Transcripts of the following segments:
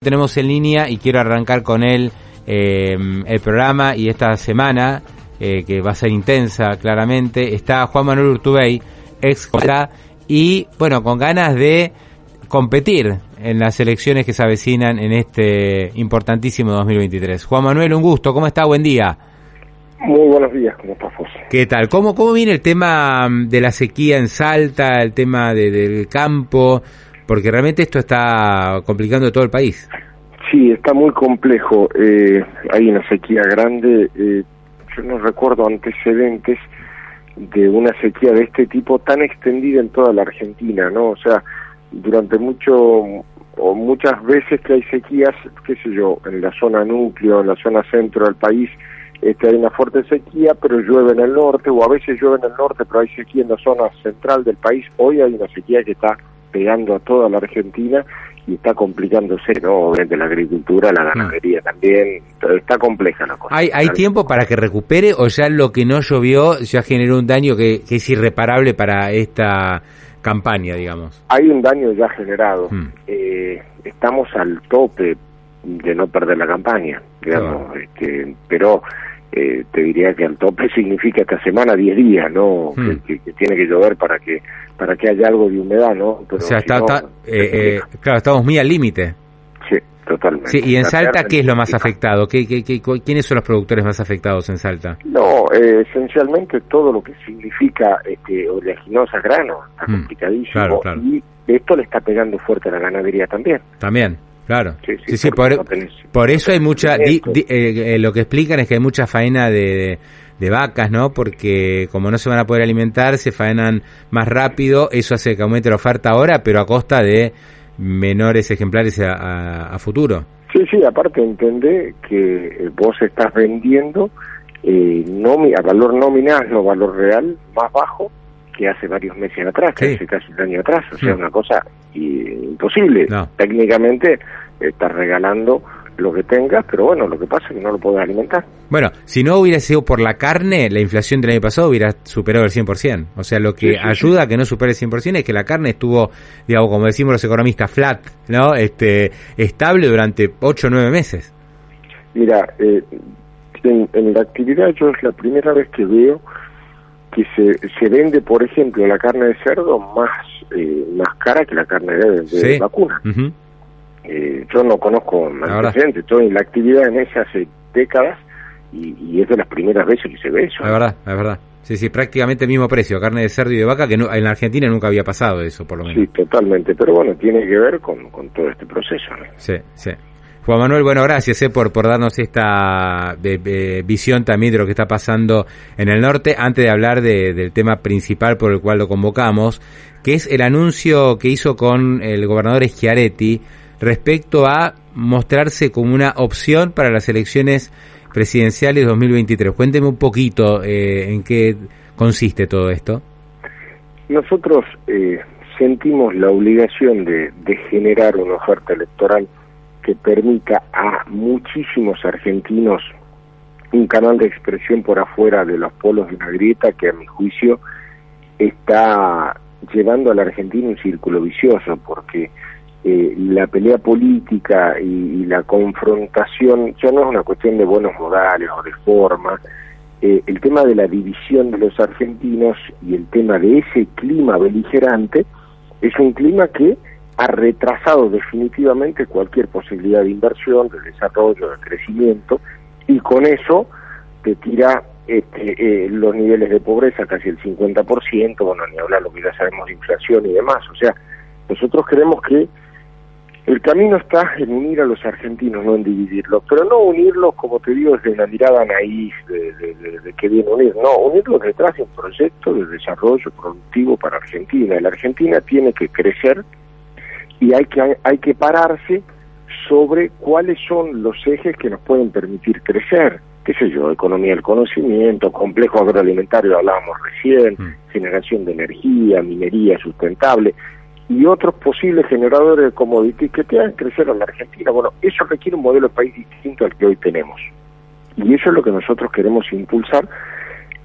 Tenemos en línea y quiero arrancar con él eh, el programa y esta semana, eh, que va a ser intensa claramente, está Juan Manuel Urtubey, ex y bueno, con ganas de competir en las elecciones que se avecinan en este importantísimo 2023. Juan Manuel, un gusto, ¿cómo está? Buen día. Muy buenos días, ¿cómo estás, José? ¿Qué tal? ¿Cómo, ¿Cómo viene el tema de la sequía en Salta, el tema de, del campo? Porque realmente esto está complicando todo el país. Sí, está muy complejo. Eh, hay una sequía grande. Eh, yo no recuerdo antecedentes de una sequía de este tipo tan extendida en toda la Argentina, ¿no? O sea, durante mucho o muchas veces que hay sequías, qué sé yo, en la zona núcleo, en la zona centro del país, este, hay una fuerte sequía, pero llueve en el norte, o a veces llueve en el norte, pero hay sequía en la zona central del país. Hoy hay una sequía que está pegando a toda la Argentina y está complicándose, ¿no? Obviamente la agricultura, la ganadería también, está compleja la cosa. ¿Hay, ¿Hay tiempo para que recupere o ya lo que no llovió ya generó un daño que, que es irreparable para esta campaña, digamos? Hay un daño ya generado. Eh, estamos al tope de no perder la campaña, digamos, este, pero eh, te diría que al tope significa esta semana 10 días, ¿no? Que, que, tiene que llover para que para que haya algo de humedad, ¿no? Pero o sea, está, está eh, claro, estamos muy al límite. Sí, totalmente. Sí, y en Salta, ¿qué es lo más afectado? ¿Qué, qué, qué, quiénes son los productores más afectados en Salta? No, eh, esencialmente todo lo que significa este, oleaginosa grano, está mm, complicadísimo. Claro, claro. Y esto le está pegando fuerte a la ganadería también. También. Claro, sí, sí, sí por, no por, eso hay mucha, di, di, eh, lo que explican es que hay mucha faena de, de, vacas, ¿no? Porque como no se van a poder alimentar, se faenan más rápido, eso hace que aumente la oferta ahora, pero a costa de menores ejemplares a, a, a futuro. Sí, sí, aparte entendé que vos estás vendiendo eh, a valor nominal, no valor real, más bajo que hace varios meses atrás, que hace casi un año atrás, o sea, una cosa imposible. No. Técnicamente estás regalando lo que tengas, pero bueno, lo que pasa es que no lo puedes alimentar. Bueno, si no hubiera sido por la carne, la inflación del año pasado hubiera superado el 100%. O sea, lo que sí, sí, ayuda sí. a que no supere el 100% es que la carne estuvo, digamos, como decimos los economistas, flat, ¿no? Este, estable durante 8 o 9 meses. Mira, eh, en, en la actividad yo es la primera vez que veo que se, se vende, por ejemplo, la carne de cerdo más eh, más cara que la carne de, de sí. vacuna. Uh -huh. eh, yo no conozco antecedentes, estoy en la actividad en esa hace décadas y, y, es de las primeras veces que se ve eso. Es verdad, es verdad. Sí, sí, prácticamente el mismo precio, carne de cerdo y de vaca, que no, en la Argentina nunca había pasado eso, por lo menos. Sí, totalmente, pero bueno, tiene que ver con, con todo este proceso. ¿no? Sí, sí. Juan Manuel, bueno, gracias eh, por, por darnos esta de, visión también de lo que está pasando en el norte. Antes de hablar de, del tema principal por el cual lo convocamos, que es el anuncio que hizo con el gobernador Schiaretti respecto a mostrarse como una opción para las elecciones presidenciales 2023. Cuénteme un poquito eh, en qué consiste todo esto. Nosotros eh, sentimos la obligación de, de generar una oferta electoral que permita a muchísimos argentinos un canal de expresión por afuera de los polos de una grieta que a mi juicio está llevando a la Argentina un círculo vicioso porque eh, la pelea política y, y, la confrontación ya no es una cuestión de buenos modales o de forma. Eh, el tema de la división de los argentinos y el tema de ese clima beligerante es un clima que ha retrasado definitivamente cualquier posibilidad de inversión, de desarrollo, de crecimiento, y con eso te tira este, eh, los niveles de pobreza casi el 50%, bueno, ni hablar lo que ya sabemos de inflación y demás. O sea, nosotros creemos que el camino está en unir a los argentinos, no en dividirlos, pero no unirlos, como te digo, desde una mirada de, de, de, de que viene unir, no, unirlos detrás de un proyecto de desarrollo productivo para Argentina. La Argentina tiene que crecer y hay que hay que pararse sobre cuáles son los ejes que nos pueden permitir crecer. ¿Qué sé yo? Economía del conocimiento, complejo agroalimentario, hablábamos recién, mm. generación de energía, minería sustentable y otros posibles generadores de commodities que te hagan crecer a la Argentina. Bueno, eso requiere un modelo de país distinto al que hoy tenemos. Y eso es lo que nosotros queremos impulsar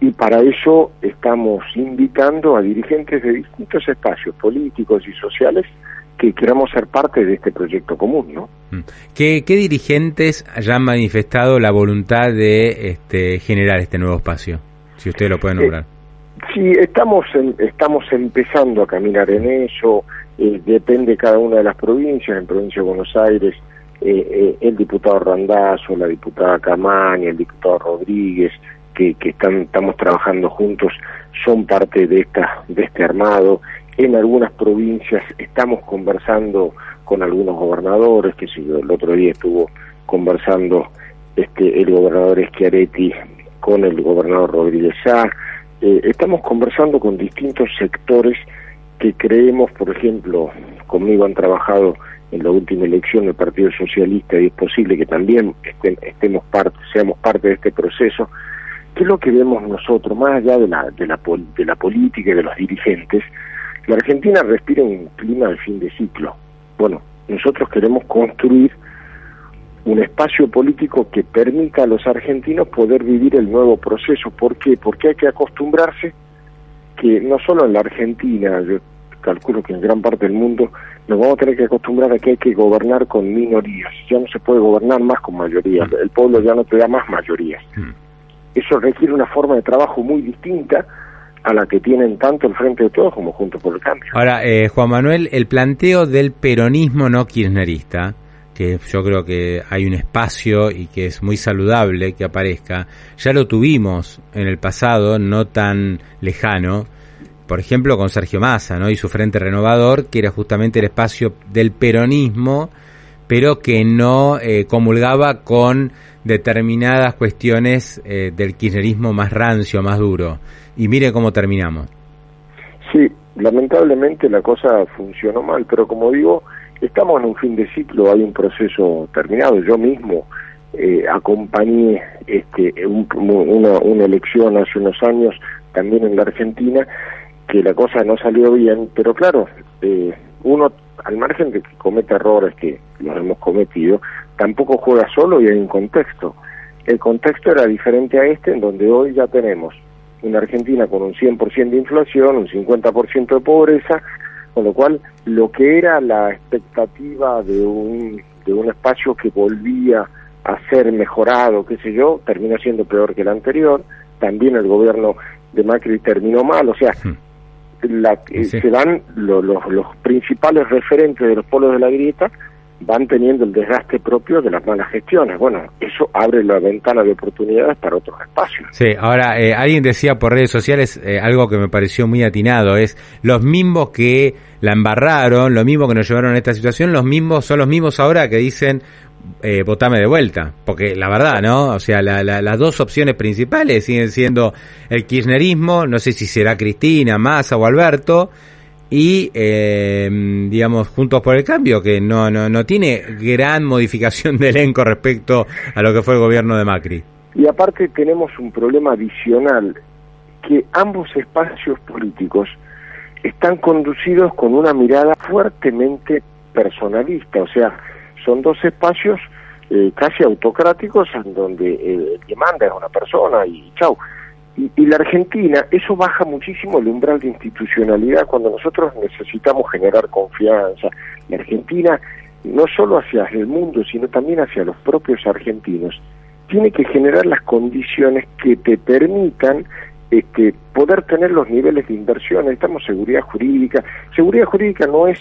y para eso estamos invitando a dirigentes de distintos espacios políticos y sociales que queramos ser parte de este proyecto común, ¿no? Mm. ¿Qué, dirigentes hayan manifestado la voluntad de este, generar este nuevo espacio? Si usted lo puede eh, nombrar. sí, estamos estamos empezando a caminar en eso. Eh, depende cada una de las provincias. En provincia de Buenos Aires, eh, el diputado Randazzo, la diputada Camaña, el diputado Rodríguez, que, que están, estamos trabajando juntos, son parte de esta de este armado en algunas provincias estamos conversando con algunos gobernadores, que si el otro día estuvo conversando este el gobernador Schiaretti con el gobernador Rodríguez Sá, eh, estamos conversando con distintos sectores que creemos, por ejemplo, conmigo han trabajado en la última elección del Partido Socialista y es posible que también estemos parte, seamos parte de este proceso. ¿Qué es lo que vemos nosotros, más allá de la, de la, de la política y de los dirigentes? La Argentina respira un clima de fin de ciclo. Bueno, nosotros queremos construir un espacio político que permita a los argentinos poder vivir el nuevo proceso. ¿Por qué? Porque hay que acostumbrarse que no solo en la Argentina, yo calculo que en gran parte del mundo, nos vamos a tener que acostumbrar a que hay que gobernar con minorías. Ya no se puede gobernar más con mayorías. El pueblo ya no te da más mayorías. Mm. Eso requiere una forma de trabajo muy distinta a la que tienen tanto el Frente de Todos como Juntos por el Cambio. Ahora, eh, Juan Manuel, el planteo del peronismo no kirchnerista, que yo creo que hay un espacio y que es muy saludable que aparezca, ya lo tuvimos en el pasado, no tan lejano, por ejemplo con Sergio Massa ¿no? y su Frente Renovador, que era justamente el espacio del peronismo, pero que no eh, comulgaba con determinadas cuestiones eh, del kirchnerismo más rancio, más duro y mire cómo terminamos. Sí, lamentablemente la cosa funcionó mal, pero como digo, estamos en un fin de ciclo, hay un proceso terminado. Yo mismo eh, acompañé este, una, una elección hace unos años también en la Argentina, que la cosa no salió bien, pero claro, eh, uno al margen de que cometa errores que los hemos cometido, tampoco juega solo y hay un contexto. El contexto era diferente a este, en donde hoy ya tenemos una Argentina con un 100% de inflación, un 50% de pobreza, con lo cual lo que era la expectativa de un, de un espacio que volvía a ser mejorado, qué sé yo, termina siendo peor que el anterior, también el gobierno de Macri terminó mal, o sea, hmm. la, eh, se dan los, los principales referentes de los polos de la grieta van teniendo el desgaste propio de las malas gestiones. Bueno, eso abre la ventana de oportunidades para otros espacios. Sí, ahora eh, alguien decía por redes sociales eh, algo que me pareció muy atinado, es los mismos que la embarraron, los mismos que nos llevaron a esta situación, los mismos son los mismos ahora que dicen eh, votame de vuelta, porque la verdad, ¿no? O sea, las dos opciones principales siguen siendo el kirchnerismo, no sé si será Cristina, Massa o Alberto, y eh, digamos Juntos por el Cambio que no, no, no tiene gran modificación de elenco respecto a lo que fue el gobierno de Macri. Y aparte tenemos un problema adicional que ambos espacios políticos están conducidos con una mirada fuertemente personalista, o sea, son dos espacios eh, casi autocráticos en donde eh, el que manda es una persona y chau. Y, la Argentina, eso baja muchísimo el umbral de institucionalidad cuando nosotros necesitamos generar confianza. La Argentina, no solo hacia el mundo, sino también hacia los propios argentinos, tiene que generar las condiciones que te permitan este, poder tener los niveles de inversión. Necesitamos seguridad jurídica. Seguridad jurídica no es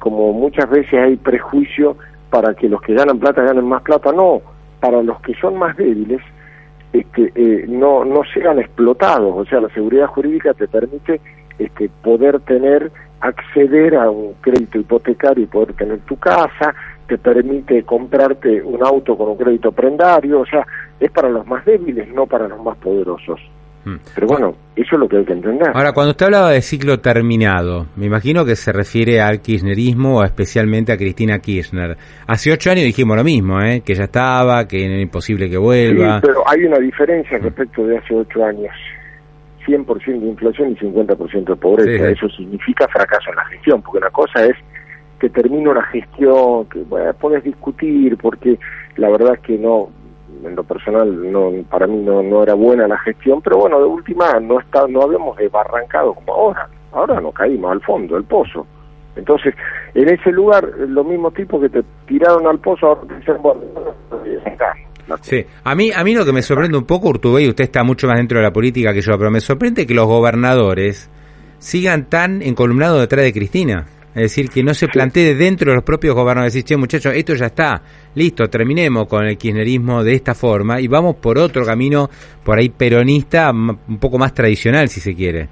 como muchas veces hay prejuicio para que los que ganan plata ganen más plata, no. Para los que son más débiles, este, eh, no, no explotados. O sea, la seguridad jurídica te permite este, poder tener, acceder a un crédito hipotecario y poder tener tu casa, te permite comprarte un auto con un crédito prendario, o sea, es para los más débiles, no para los más poderosos. Mm. Pero bueno, eso es lo que hay que entender. Ahora, cuando usted hablaba de ciclo terminado, me imagino que se refiere al kirchnerismo o especialmente a Cristina Kirchner. Hace ocho años dijimos lo mismo, ¿eh? que ya estaba, que era imposible que vuelva. Sí, pero hay una diferencia respecto de hace ocho años. 100% de inflación y 50% de pobreza. Eso significa fracaso en la gestión, porque una cosa es que termino la gestión, que bueno, puedes discutir, porque la verdad es que no, en lo personal no para mí no, no era buena la gestión pero bueno de última no está no habíamos barrancado como ahora. Ahora no caímos al fondo del pozo. Entonces en ese lugar los mismos tipos que te tiraron al pozo ahora te dicen bueno Sí, a mí, a mí lo que me sorprende un poco, Urtubey, usted está mucho más dentro de la política que yo, pero me sorprende que los gobernadores sigan tan encolumnados detrás de Cristina. Es decir, que no se plantee dentro de los propios gobernadores, decir, che, muchachos, esto ya está, listo, terminemos con el kirchnerismo de esta forma y vamos por otro camino, por ahí peronista, un poco más tradicional, si se quiere.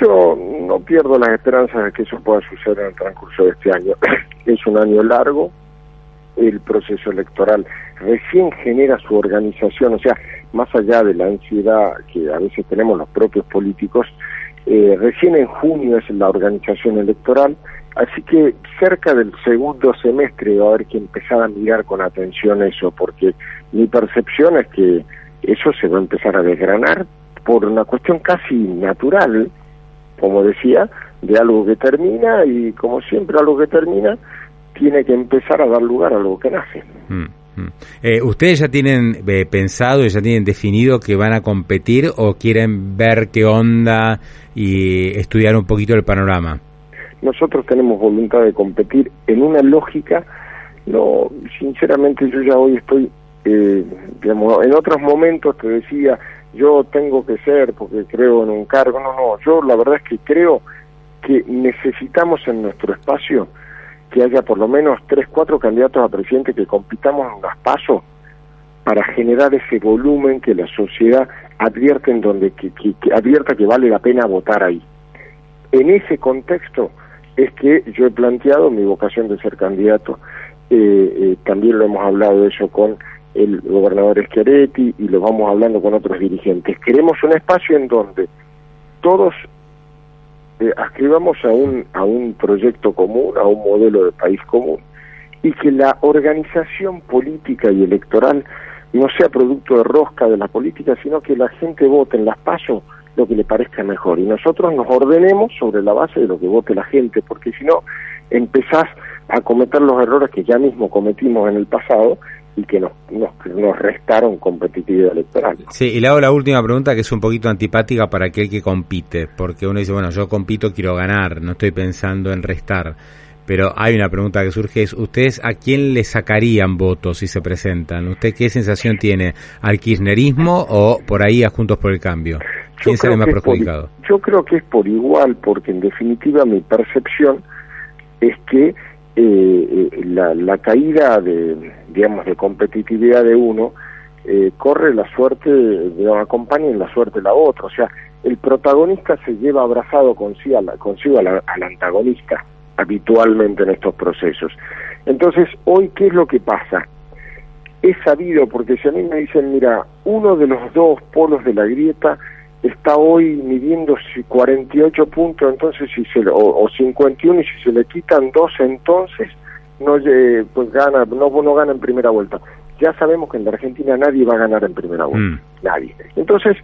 Yo no pierdo las esperanzas de que eso pueda suceder en el transcurso de este año. es un año largo, el proceso electoral recién genera su organización, o sea, más allá de la ansiedad que a veces tenemos los propios políticos, eh, recién en junio es la organización electoral, así que cerca del segundo semestre va a haber que empezar a mirar con atención eso, porque mi percepción es que eso se va a empezar a desgranar por una cuestión casi natural, como decía, de algo que termina y como siempre algo que termina tiene que empezar a dar lugar a algo que nace. Mm. Eh, ¿Ustedes ya tienen eh, pensado ya tienen definido que van a competir o quieren ver qué onda y estudiar un poquito el panorama? Nosotros tenemos voluntad de competir en una lógica, no, sinceramente yo ya hoy estoy, eh, digamos, en otros momentos te decía, yo tengo que ser porque creo en un cargo, no, no, yo la verdad es que creo que necesitamos en nuestro espacio que haya por lo menos tres, cuatro candidatos a presidente que compitamos en las pasos para generar ese volumen que la sociedad advierte en donde que, advierta que vale la pena votar ahí. En ese contexto es que yo he planteado mi vocación de ser candidato. Eh, eh, también lo hemos hablado de eso con el gobernador Schiaretti y lo vamos hablando con otros dirigentes. Queremos un espacio en donde todos eh, ascribamos a un, a un proyecto común, a un modelo de país común, y que la organización política y electoral no sea producto de rosca de la política, sino que la gente vote en las pasos lo que le parezca mejor y nosotros nos ordenemos sobre la base de lo que vote la gente, porque si no empezás a cometer los errores que ya mismo cometimos en el pasado y que nos, nos, nos, restaron competitividad electoral. Sí, y le hago la última pregunta que es un poquito antipática para aquel que compite, porque uno dice, bueno, yo compito, quiero ganar, no estoy pensando en restar. Pero hay una pregunta que surge, es ¿ustedes a quién le sacarían votos si se presentan? ¿Usted qué sensación tiene? ¿Al kirchnerismo o por ahí a Juntos por el Cambio? ¿Quién sale más perjudicado? yo creo que es por igual, porque en definitiva mi percepción es que eh, la, la, caída de, digamos, de competitividad de uno eh, corre la suerte, de acompaña en la suerte de la otra. O sea, el protagonista se lleva abrazado consigo, consigo al, al antagonista habitualmente en estos procesos. Entonces, hoy, ¿qué es lo que pasa? Es sabido, porque si a mí me dicen, mira, uno de los dos polos de la grieta está hoy midiendo 48 puntos, entonces si se o, 51 y si se le quitan dos entonces no pues gana no no gana en primera vuelta. Ya sabemos que en la Argentina nadie va a ganar en primera vuelta, mm. nadie. Entonces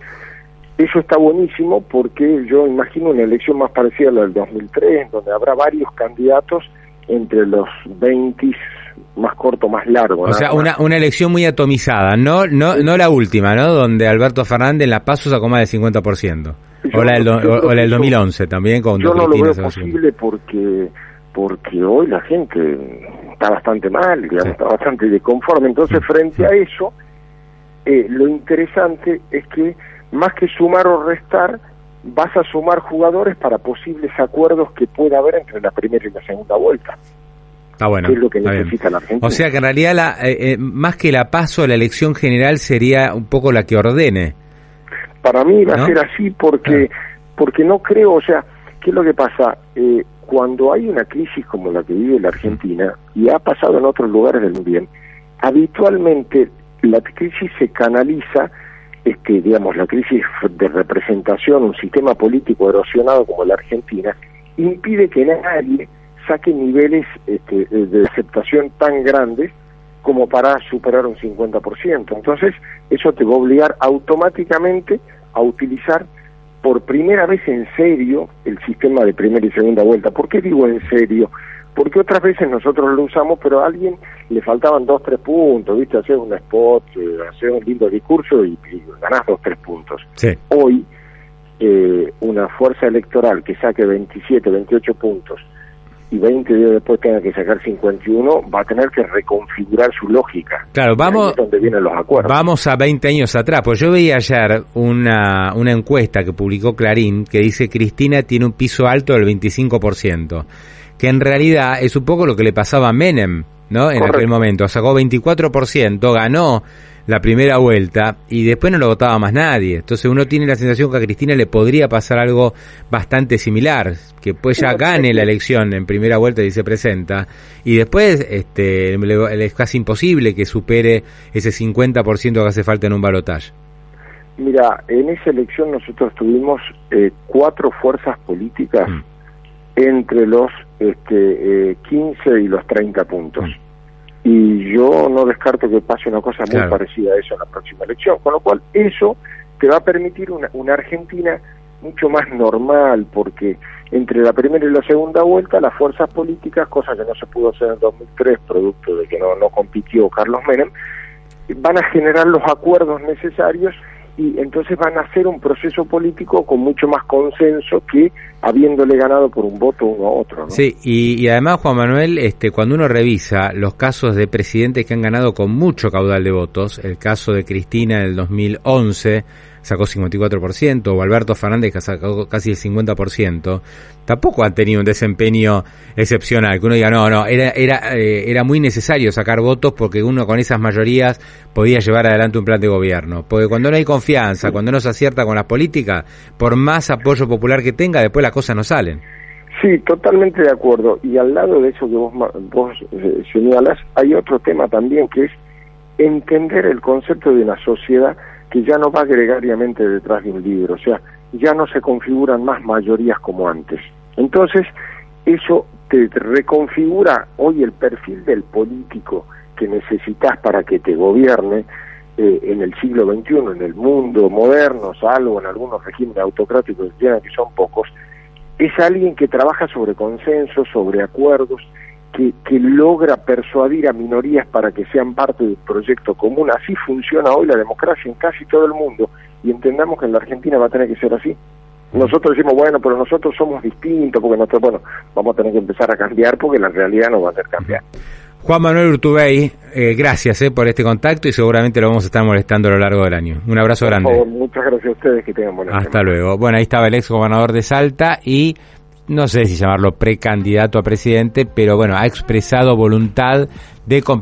eso está buenísimo porque yo imagino una elección más parecida a la del 2003, donde habrá varios candidatos entre los 20 más corto, más largo. O sea, una, una elección muy atomizada, no no no la última, ¿no? Donde Alberto Fernández en la PASO sacó más del 50%. o, la del, o, la del 2011 también con Yo no lo veo posible porque porque hoy la gente está bastante mal, digamos, está bastante desconforme. Entonces, frente a eso, eh, lo interesante es que más que sumar o restar, vas a sumar jugadores para posibles acuerdos que pueda haber entre la primera y la segunda vuelta. Está bueno. es lo que necesita la Argentina. O sea que en realidad, la, eh, eh, más que la paso, la elección general sería un poco la que ordene. Para mí va a ser así porque, porque no creo, o sea, ¿qué es lo que pasa? Eh, cuando hay una crisis como la que vive la Argentina, y ha pasado en otros lugares del mundo, habitualmente la crisis se canaliza este, digamos, la crisis de representación, un sistema político erosionado como la Argentina, impide que nadie saque niveles este, de aceptación tan grandes como para superar un 50%. Entonces, eso te va a obligar automáticamente a utilizar por primera vez en serio el sistema de primera y segunda vuelta. ¿Por qué digo en serio? Porque otras veces nosotros lo usamos, pero a alguien le faltaban dos, tres puntos, ¿viste? Hacer un spot, eh, hacer un lindo discurso y, ganás dos, tres puntos. Hoy, eh, una fuerza electoral que saque 27, 28 puntos y 20 días después tenga que sacar 51, va a tener que reconfigurar su lógica. Claro, vamos, donde vienen los acuerdos. vamos a 20 años atrás. Pues yo veía ayer una, una encuesta que publicó Clarín que dice Cristina tiene un piso alto del 25%, que en realidad es un poco lo que le pasaba a Menem, ¿no? En aquel momento. Sacó 24%, ganó la primera vuelta y después no lo votaba más nadie. Entonces uno tiene la sensación que a Cristina le podría pasar algo bastante similar, que pues ya gane la elección en primera vuelta y se presenta y después este es casi imposible que supere ese 50% que hace falta en un balotaje. Mira, en esa elección nosotros tuvimos eh, cuatro fuerzas políticas mm. Entre los este, 15 eh, y los 30 puntos. Mm. Y yo no descarto que pase una cosa muy parecida a eso en la próxima elección, con lo cual eso te va a permitir una, una Argentina mucho más normal, porque entre la primera y la segunda vuelta las fuerzas políticas, cosa que no se pudo hacer en 2003, producto de que no, no compitió Carlos Menem, van a generar los acuerdos necesarios y entonces van a hacer un proceso político con mucho más consenso que habiéndole ganado por un voto uno a otro. Sí, y, y, además, Juan Manuel, este, cuando uno revisa los casos de presidentes que han ganado con mucho caudal de votos, el caso de Cristina en el 2011, sacó 54%, o Alberto Fernández que sacó casi el 50%, tampoco han tenido un desempeño excepcional, que uno diga, no, no, era, era, eh, era muy necesario sacar votos porque uno con esas mayorías podía llevar adelante un plan de gobierno. Porque cuando no hay confianza, cuando no se acierta con las políticas, por más apoyo popular que tenga, después las cosas no salen. Sí, totalmente de acuerdo. Y al lado de eso que vos, vos eh, señalas, hay otro tema también que es entender el concepto de una sociedad que ya no va gregariamente detrás de un libro, o sea, ya no se configuran más mayorías como antes. Entonces, eso te reconfigura hoy el perfil del político que necesitas para que te gobierne eh, en el siglo XXI, en el mundo moderno, salvo en algunos regímenes autocráticos que son pocos, es alguien que trabaja sobre consensos, sobre acuerdos, que, que, logra persuadir a minorías para que sean parte del proyecto común. Así funciona hoy la democracia en casi todo el mundo y entendamos que en la Argentina va a tener que ser así. Nosotros decimos, bueno, pero nosotros somos distintos, porque nosotros, bueno, vamos a tener que empezar a cambiar porque la realidad no va a hacer cambiar. Juan Manuel Urtubey, eh, gracias eh, por este contacto y seguramente lo vamos a estar molestando a lo largo del año. Un abrazo por grande. Favor, muchas gracias a ustedes, que tengan buenas Hasta luego. Bueno, ahí estaba el ex gobernador de Salta y no sé si llamarlo precandidato a presidente, pero bueno, ha expresado voluntad de competir